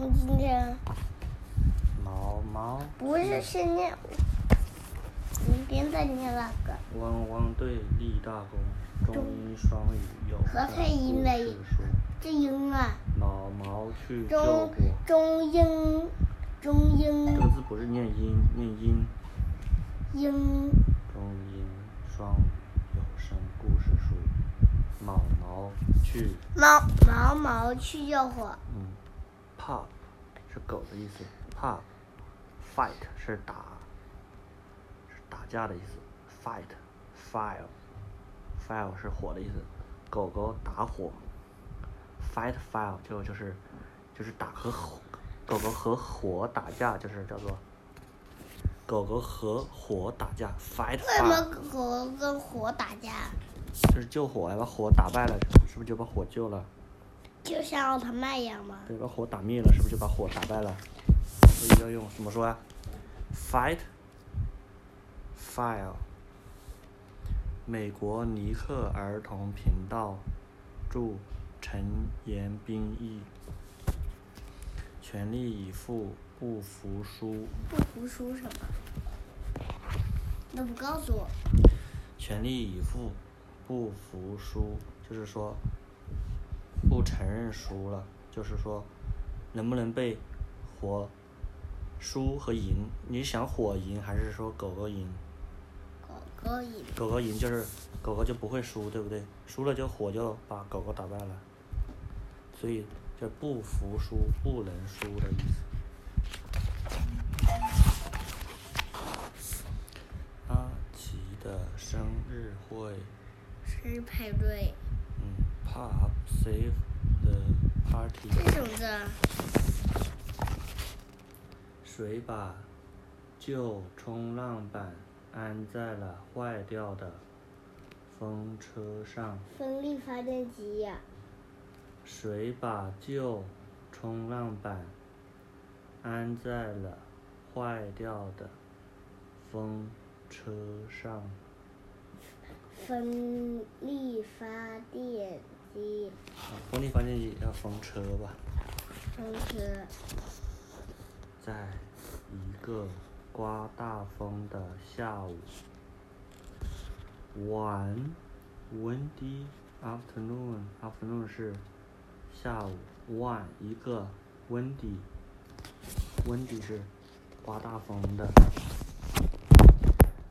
嗯今天。毛毛。不是是念，明天再念那个。汪汪队立大功，中英双语有和本配音的故事书。这英啊，毛毛去救中火，中英中英。这个字不是念音，念音。英中英双语有声故事书，毛毛去，毛毛毛去救火，嗯，pup 是狗的意思，pup，fight 是打，是打架的意思，fight，fire，fire 是火的意思，狗狗打火，fight fire 就就是就是打和火，狗狗和火打架就是叫做。狗狗和火打架，fight 为什么 fire，狗跟火打架？就是救火呀，把火打败了，是不是就把火救了？就像奥特曼一样吗？对，把火打灭了，是不是就把火打败了？所以要用怎么说啊？Fight, fire。美国尼克儿童频道，祝陈延斌译。全力以赴，不服输。不服输什么？那不告诉我。全力以赴，不服输，就是说不承认输了，就是说能不能被火输和赢？你想火赢还是说狗狗赢？狗狗赢，狗狗赢就是狗狗就不会输，对不对？输了就火就把狗狗打败了，所以就不服输、不能输的意思。阿奇的生日会。生日派对，嗯，Pop save party。这什么字啊？谁把旧冲浪板安在了坏掉的风车上？风力发电机呀、谁把旧冲浪板安在了坏掉的风车上？风力发电机，啊，风力发电机要风车吧？风车，在一个刮大风的下午，one windy afternoon afternoon 是下午，one 一个 windy windy 是刮大风的。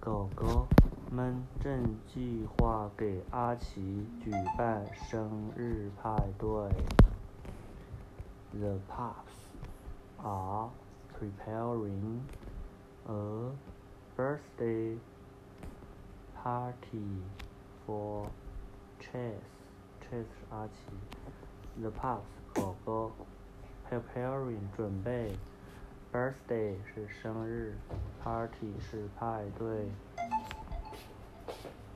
狗狗们正计划给阿奇举办生日派对。The pups are preparing a birthday party for Chase. Chase 是阿奇。The pups 狗狗 preparing 准备 birthday 是生日，party 是派对，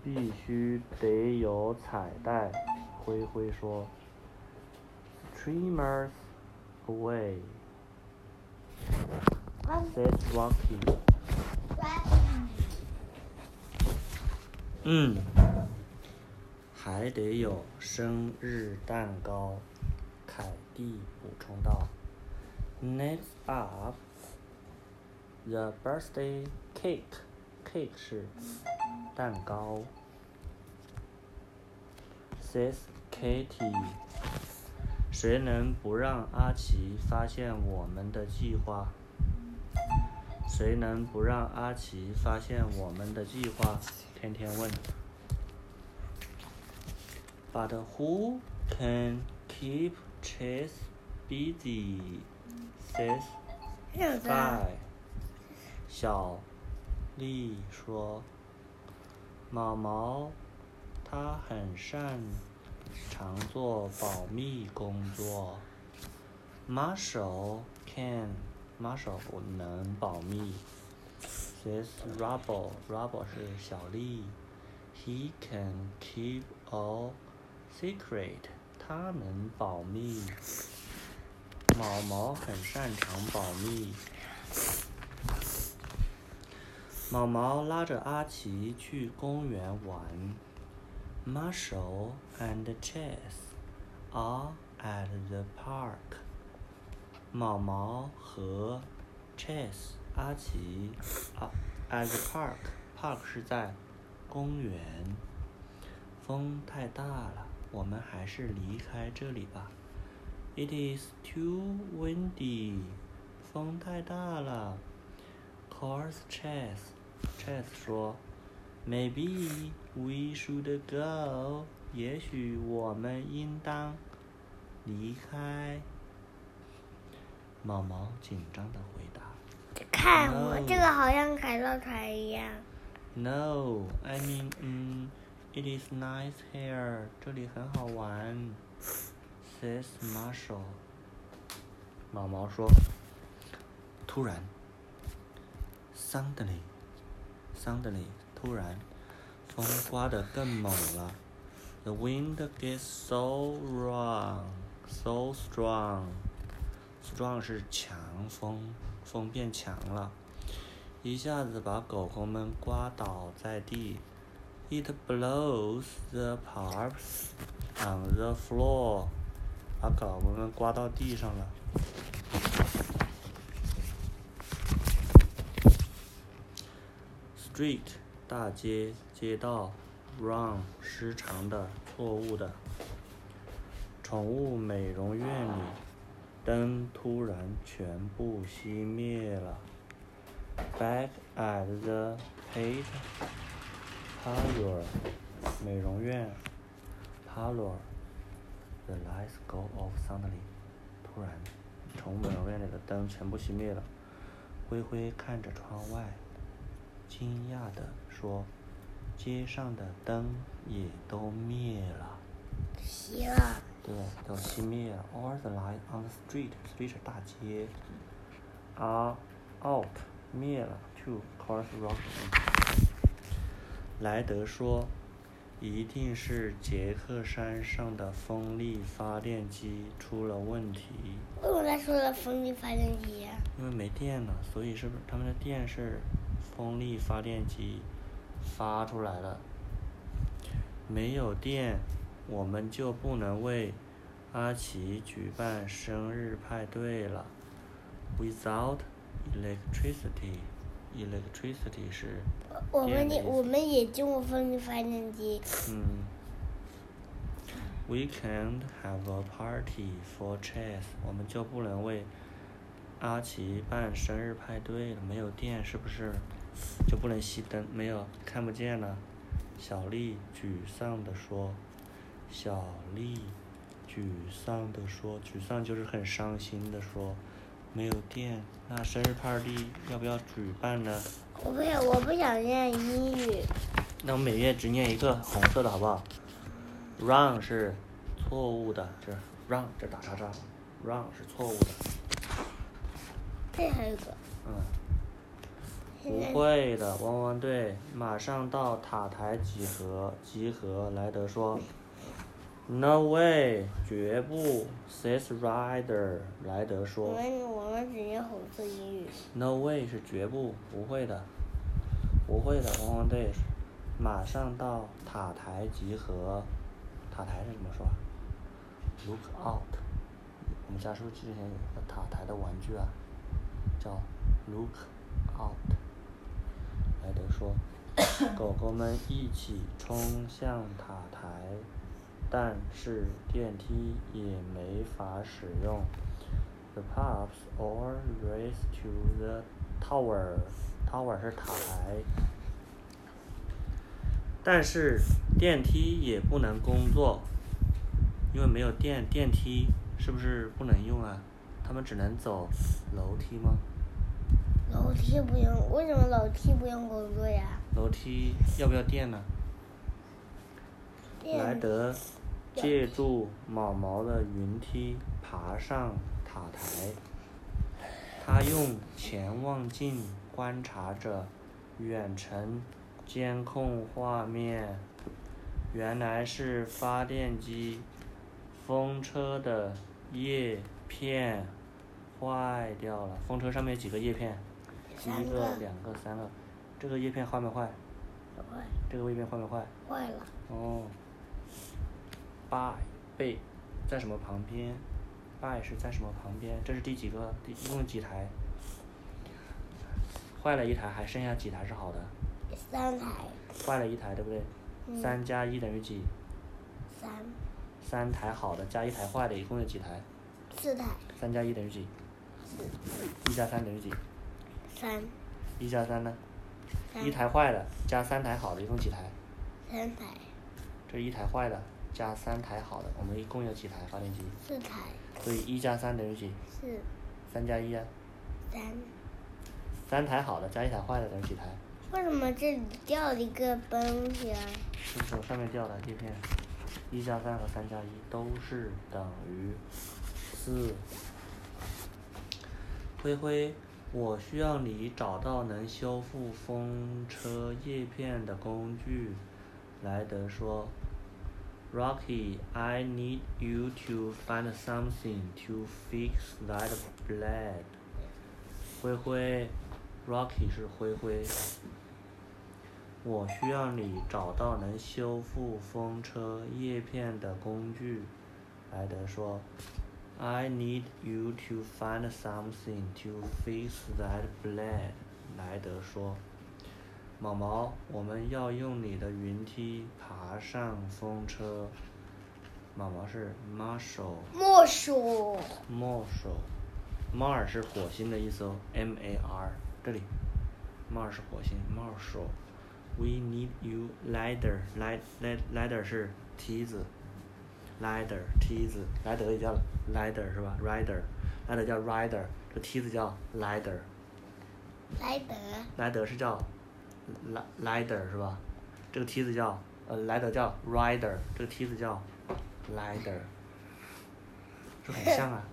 必须得有彩带。灰灰说，Streamers away。said Rocky。嗯，还得有生日蛋糕。凯蒂补充道：“Next up, the birthday cake. Cake 是蛋糕。” says Kitty，。谁能不让阿奇发现我们的计划？谁能不让阿奇发现我们的计划？天天问。But who can keep Chase busy? Says 这什么字啊？Guy。小丽说：“毛毛，他很擅长做保密工作。Marshall can Marshall 能保密。This Rubble Rubble 是小丽。He can keep a secret 他能保密。毛毛很擅长保密。毛毛拉着阿奇去公园玩。Marshall and Chess are at the park. 毛毛和 Chess 阿奇啊，at the park park 是在公园。风太大了，我们还是离开这里吧。It is too windy，风太大了。Course Chess. Chase 说，Maybe we should go，也许我们应当离开。毛毛紧张的回答看我这个好像海盗船一样。：“No, I mean，嗯，it is nice here，这里很好玩。”says Marshall。毛毛说。突然 Suddenly，突然，风刮得更猛了。The wind gets so wrong, so strong. Strong 是强风，风变强了，一下子把狗狗们刮倒在地。It blows the pups on the floor，把狗狗们刮到地上了。Street 大街街道，wrong 失常的错误的。宠物美容院里，灯突然全部熄灭了。Back at the pet parlor，美容院，parlor，the lights go off suddenly，突然，宠物美容院里的灯全部熄灭了。灰灰看着窗外，惊讶地说：“街上的灯也都灭了。”熄了，对，都熄灭了。All the light on the street, street 是大街，are out 灭了。Two cars rocking。莱德说：“一定是杰克山上的风力发电机出了问题，为什么他说了风力发电机呀、因为没电了，所以是不是他们的电是风力发电机发出来的？没有电，我们就不能为阿奇举办生日派对了。Without electricity, electricity 是我们也我们也经过风力发电机，嗯。We can't have a party for Chess，我们就不能为阿奇办生日派对了。没有电是不是就不能熄灯？没有看不见了。小丽沮丧地说：“小丽沮丧地说，沮丧就是很伤心的说，没有电，那生日 party 要不要举办呢？我不想我不想念英语，那我每月只念一个红色的好不好？Wrong 是错误的，这 wrong 这打叉叉，wrong 是错误的。这还有一个，嗯，不会的，汪汪队马上到塔台集合，集合。莱德说，No way，绝不。Says Ryder，莱德我说们我们只念红色英语，，No way 是绝不，不会的，不会的。汪汪队马上到塔台集合。塔台是怎么说啊？Look out！我们家是不是之前有个塔台的玩具啊？叫 Look out！莱德说，狗狗们一起冲向塔台，但是电梯也没法使用。The pups all race to the tower. Tower 是塔台，但是电梯也不能工作，因为没有电，电梯是不是不能用啊？他们只能走楼梯吗？楼梯不用，为什么楼梯不用工作呀？楼梯要不要电呢？莱德借助毛毛的云梯爬上塔台，他用潜望镜观察着远程监控画面，原来是发电机风车的叶片坏掉了。风车上面几个叶片？一个、两个、三个。这个叶片坏没坏？坏这个叶片坏没坏？坏了，哦，by 被在什么旁边？by 是在什么旁边？这是第几个？第一共几台？坏了一台，还剩下几台是好的？三台。坏了一台，对不对？三加一等于几？三。三台好的加一台坏的，一共有几台？四台。三加一等于几？四。一加三等于几？三。一加三呢？一台坏的加三台好的，一共几台？三台。这一台坏的加三台好的，我们一共有几台发电机？四台。所以一加三等于几？四。三加一啊？三。三台好的加一台坏的等于几台？为什么这里掉了一个东西啊？是从上面掉的叶片。一加三和三加一都是等于四。灰灰，我需要你找到能修复风车叶片的工具。莱德说：“Rocky, I need you to find something to fix that blade。”灰灰。Rocky 是灰灰，我需要你找到能修复风车叶片的工具。莱德说：“I need you to find something to fix that blade。”莱德说：“毛毛，我们要用你的云梯爬上风车。”毛毛是 Marshall。Marshall。Marshall。Mar 是火星的意思哦，M-A-R。这里，Mars 是火星，Marshall，We need you ladder，lad，lad，ladder 是梯子，ladder 梯子，莱德也叫 ladder 是吧？rider，莱德叫 rider，这梯子叫 ladder。莱德。莱德是叫，ladder 是吧？这个梯子叫，呃，莱德叫 rider，这个梯子叫 ladder，是很像啊。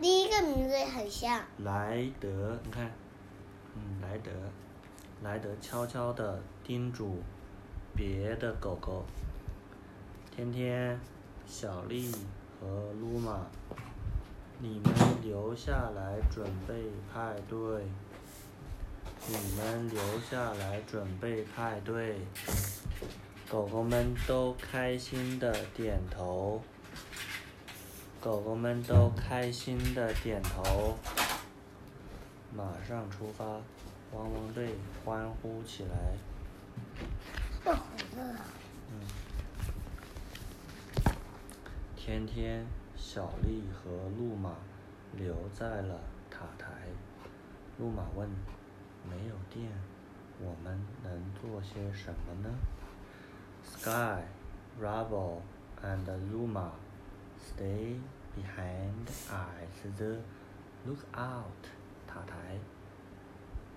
第一个名字也很像。莱德，你看，嗯，莱德，莱德悄悄地叮嘱别的狗狗：天天、小丽和露玛，你们留下来准备派对。你们留下来准备派对。狗狗们都开心的点头。狗狗们都开心的点头，马上出发，汪汪队欢呼起来。嗯。天天、小丽和路马留在了塔台。路马问：“没有电，我们能做些什么呢？”Sky, Rubble and Luma. Stay behind at the lookout 塔台。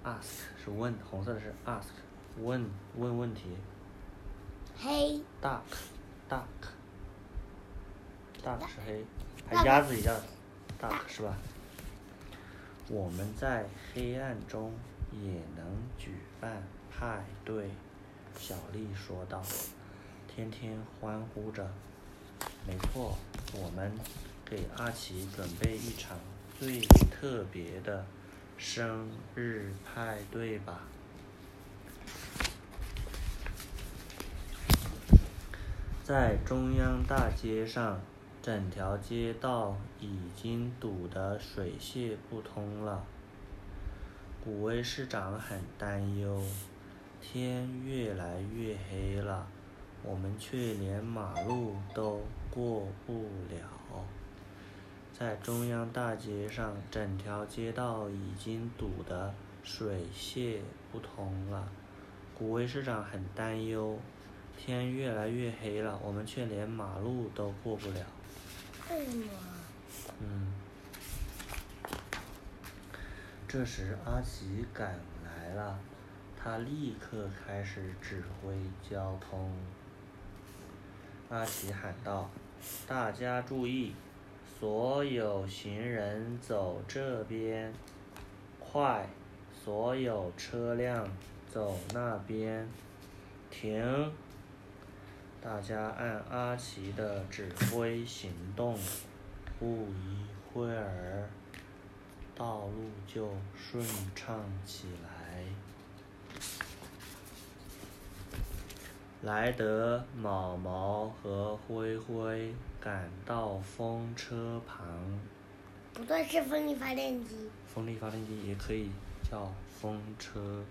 Ask 是问，红色的是 ask，问问问题。黑。Duck，duck，duck 是黑，还鸭子一样 duck 是吧？我们在黑暗中也能举办派对，小丽说道。天天欢呼着。没错，我们给阿奇准备一场最特别的生日派对吧。在中央大街上，整条街道已经堵得水泄不通了。古威市长很担忧，天越来越黑了。我们却连马路都过不了，在中央大街上，整条街道已经堵得水泄不通了。古威市长很担忧，天越来越黑了，我们却连马路都过不了。为什么？嗯。这时，阿奇赶来了，他立刻开始指挥交通。阿奇喊道：“大家注意，所有行人走这边，快！所有车辆走那边，停！”大家按阿奇的指挥行动，不一会儿，道路就顺畅起来。莱德、毛毛和灰灰赶到风车旁。不对，是风力发电机。风力发电机也可以叫风车。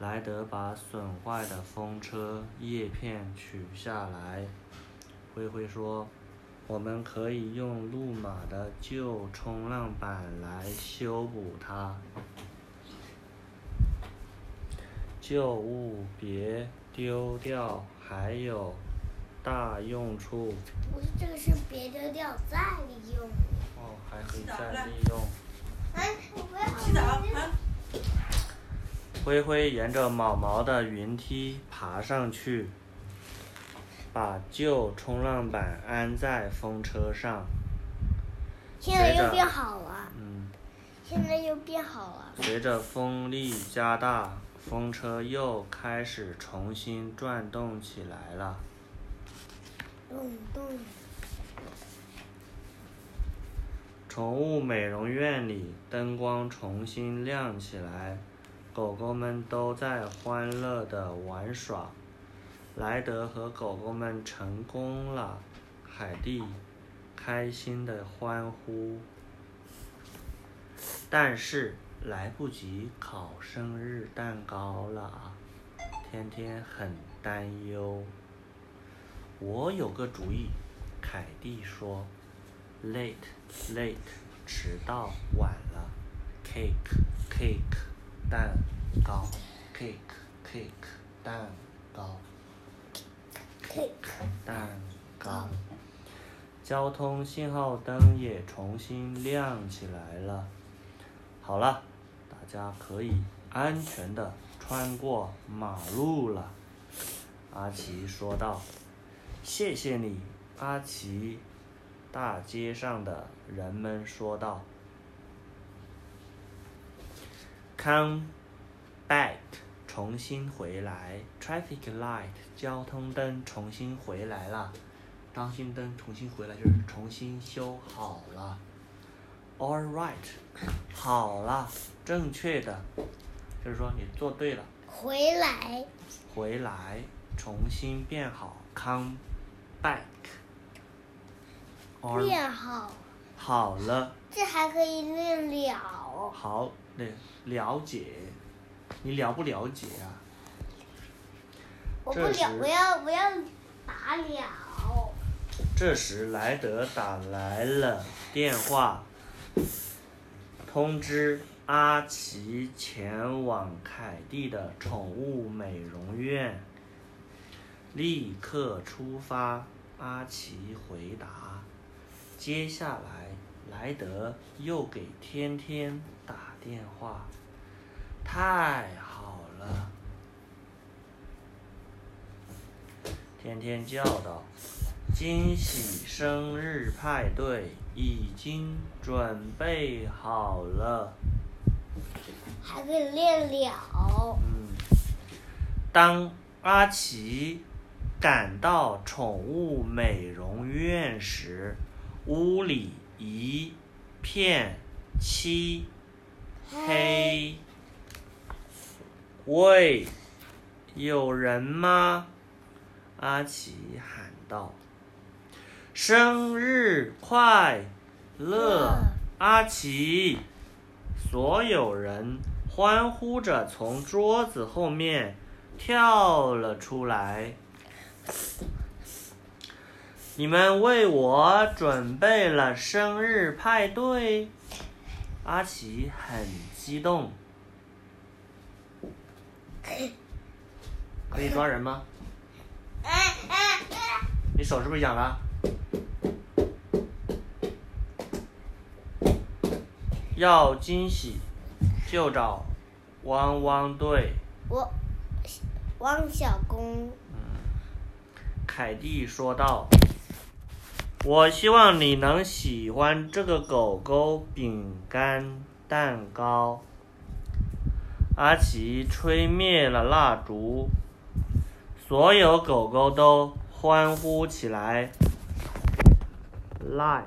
莱德把损坏的风车叶片取下来。灰灰说：“我们可以用路马的旧冲浪板来修补它。旧物别丢掉，还有大用处。不是，这个是别丢掉，再利用。哦，还可以再利用。哎，我不要洗澡啊！灰灰沿着毛毛的云梯爬上去，把旧冲浪板安在风车上。现在又变好了，嗯，现在又变好了。随着风力加大，风车又开始重新转动起来了。动动，宠物美容院里灯光重新亮起来，狗狗们都在欢乐的玩耍。莱德和狗狗们成功了，海蒂开心地欢呼。但是来不及烤生日蛋糕了，天天很担忧。我有个主意，凯蒂说。Late, late，迟到晚了。Cake, cake，蛋糕。Cake, cake，蛋糕。cake，蛋糕。交通信号灯也重新亮起来了。好了，大家可以安全的穿过马路了。阿奇说道：“谢谢你，阿奇。”大街上的人们说道：“Come back，重新回来。Traffic light，交通灯重新回来了。当心灯重新回来就是重新修好了。All right，好了，正确的，就是说你做对了。回来，回来，重新变好，come back。变好，好了，这还可以练了。好了了解，你了不了解啊？我不了，我要我要打了。这时莱德打来了电话，通知阿奇前往凯蒂的宠物美容院，立刻出发。阿奇回答。接下来，莱德又给天天打电话。太好了！天天叫道。惊喜生日派对已经准备好了。还可以练了。嗯，当阿奇赶到宠物美容院时，屋里一片漆黑。喂，有人吗？阿奇喊道。生日快乐，阿奇！所有人欢呼着从桌子后面跳了出来。你们为我准备了生日派对，阿奇很激动。可以抓人吗？你手是不是痒了？要惊喜，就找汪汪队。我汪小公，凯蒂说道：“我希望你能喜欢这个狗狗饼干蛋糕。”阿奇吹灭了蜡烛，所有狗狗都欢呼起来。Light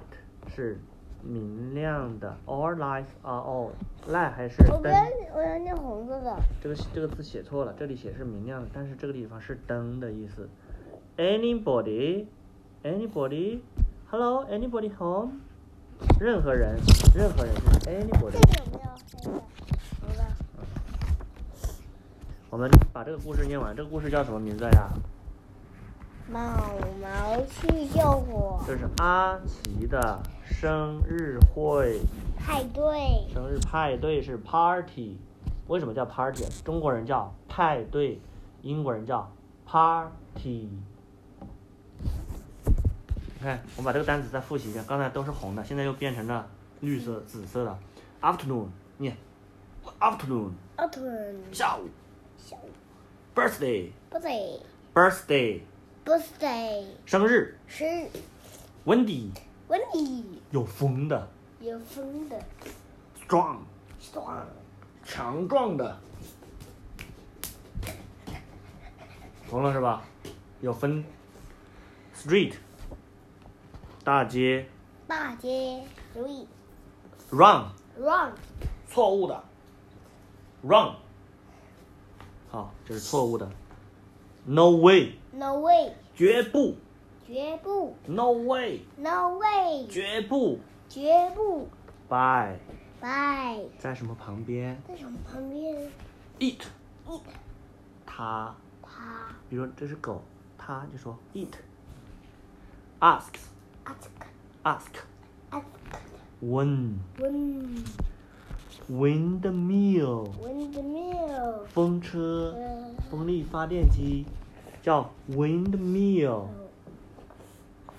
是明亮的，All lights are on。light 还是灯我不要，我要念红色的。这个这个字写错了，这里写是明亮的，但是这个地方是灯的意思。Anybody, anybody, hello, anybody home？任何人，任何人是 anybody。个有没有黑的？我们把这个故事念完，这个故事叫什么名字呀？毛毛去救火这是阿奇的生日会，派对，生日派对是 party，为什么叫 party？中国人叫派对，英国人叫 party。你看，我们把这个单词再复习一下，刚才都是红的，现在又变成了绿色、紫色的。afternoon，念 afternoon，Afternoon，下午小，birthday，birthday，birthday birthday 生日生日，windy，windy，，有风的有风的，strong，strong，强壮的，懂了是吧？有分，street，大街大街，street，run，run 错误的，run，好，这是错误的，no way，no way 绝不绝不，no way，no way 绝不绝不，by，by 在什么旁边在什么旁边？，eat，eat 它，它比如说这是狗，它就说 eat，ask，ask，ask ask When。wind windmill，windmill 风车，呃风力发电机，叫 windmill。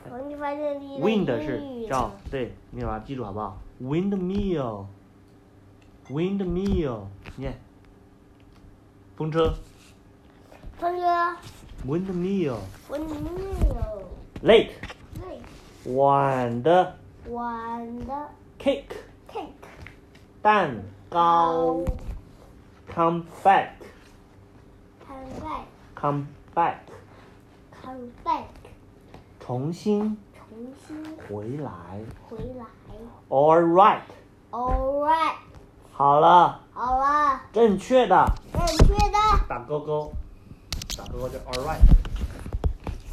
风力发电机 wind 是语叫对，你把它记住好不好？windmill，windmill，念。风车风车，windmill。windmill late，对晚的晚的 cake，cake 蛋糕。come back，come back，come back back，come back 重新重新回来。回来 All right，all right 好了，好了正确的正确的打勾勾，打勾勾就 all right。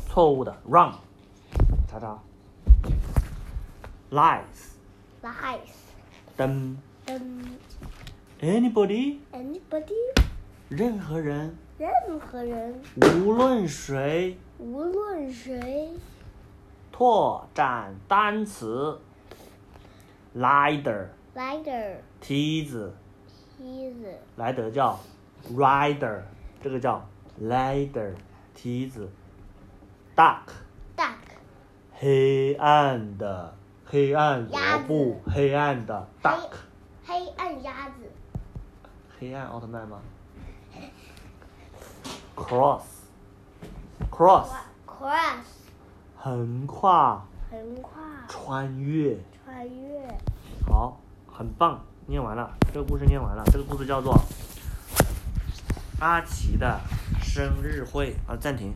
错误的 wrong，查查。Lies，nice 灯。灯 Anybody，anybody 任何人，任何人无论谁，无论谁拓展单词。Ladder，rider 梯子。梯子莱德叫 rider，这个叫 ladder，梯子。Dark，duck 黑暗的，黑暗鸭萝卜，黑暗的 duck，黑暗鸭子黑暗奥特曼吗？Cross，cross，cross 横跨，横跨穿越。穿越好，很棒，念完了，这个故事念完了，这个故事叫做阿奇的生日会。啊，暂停。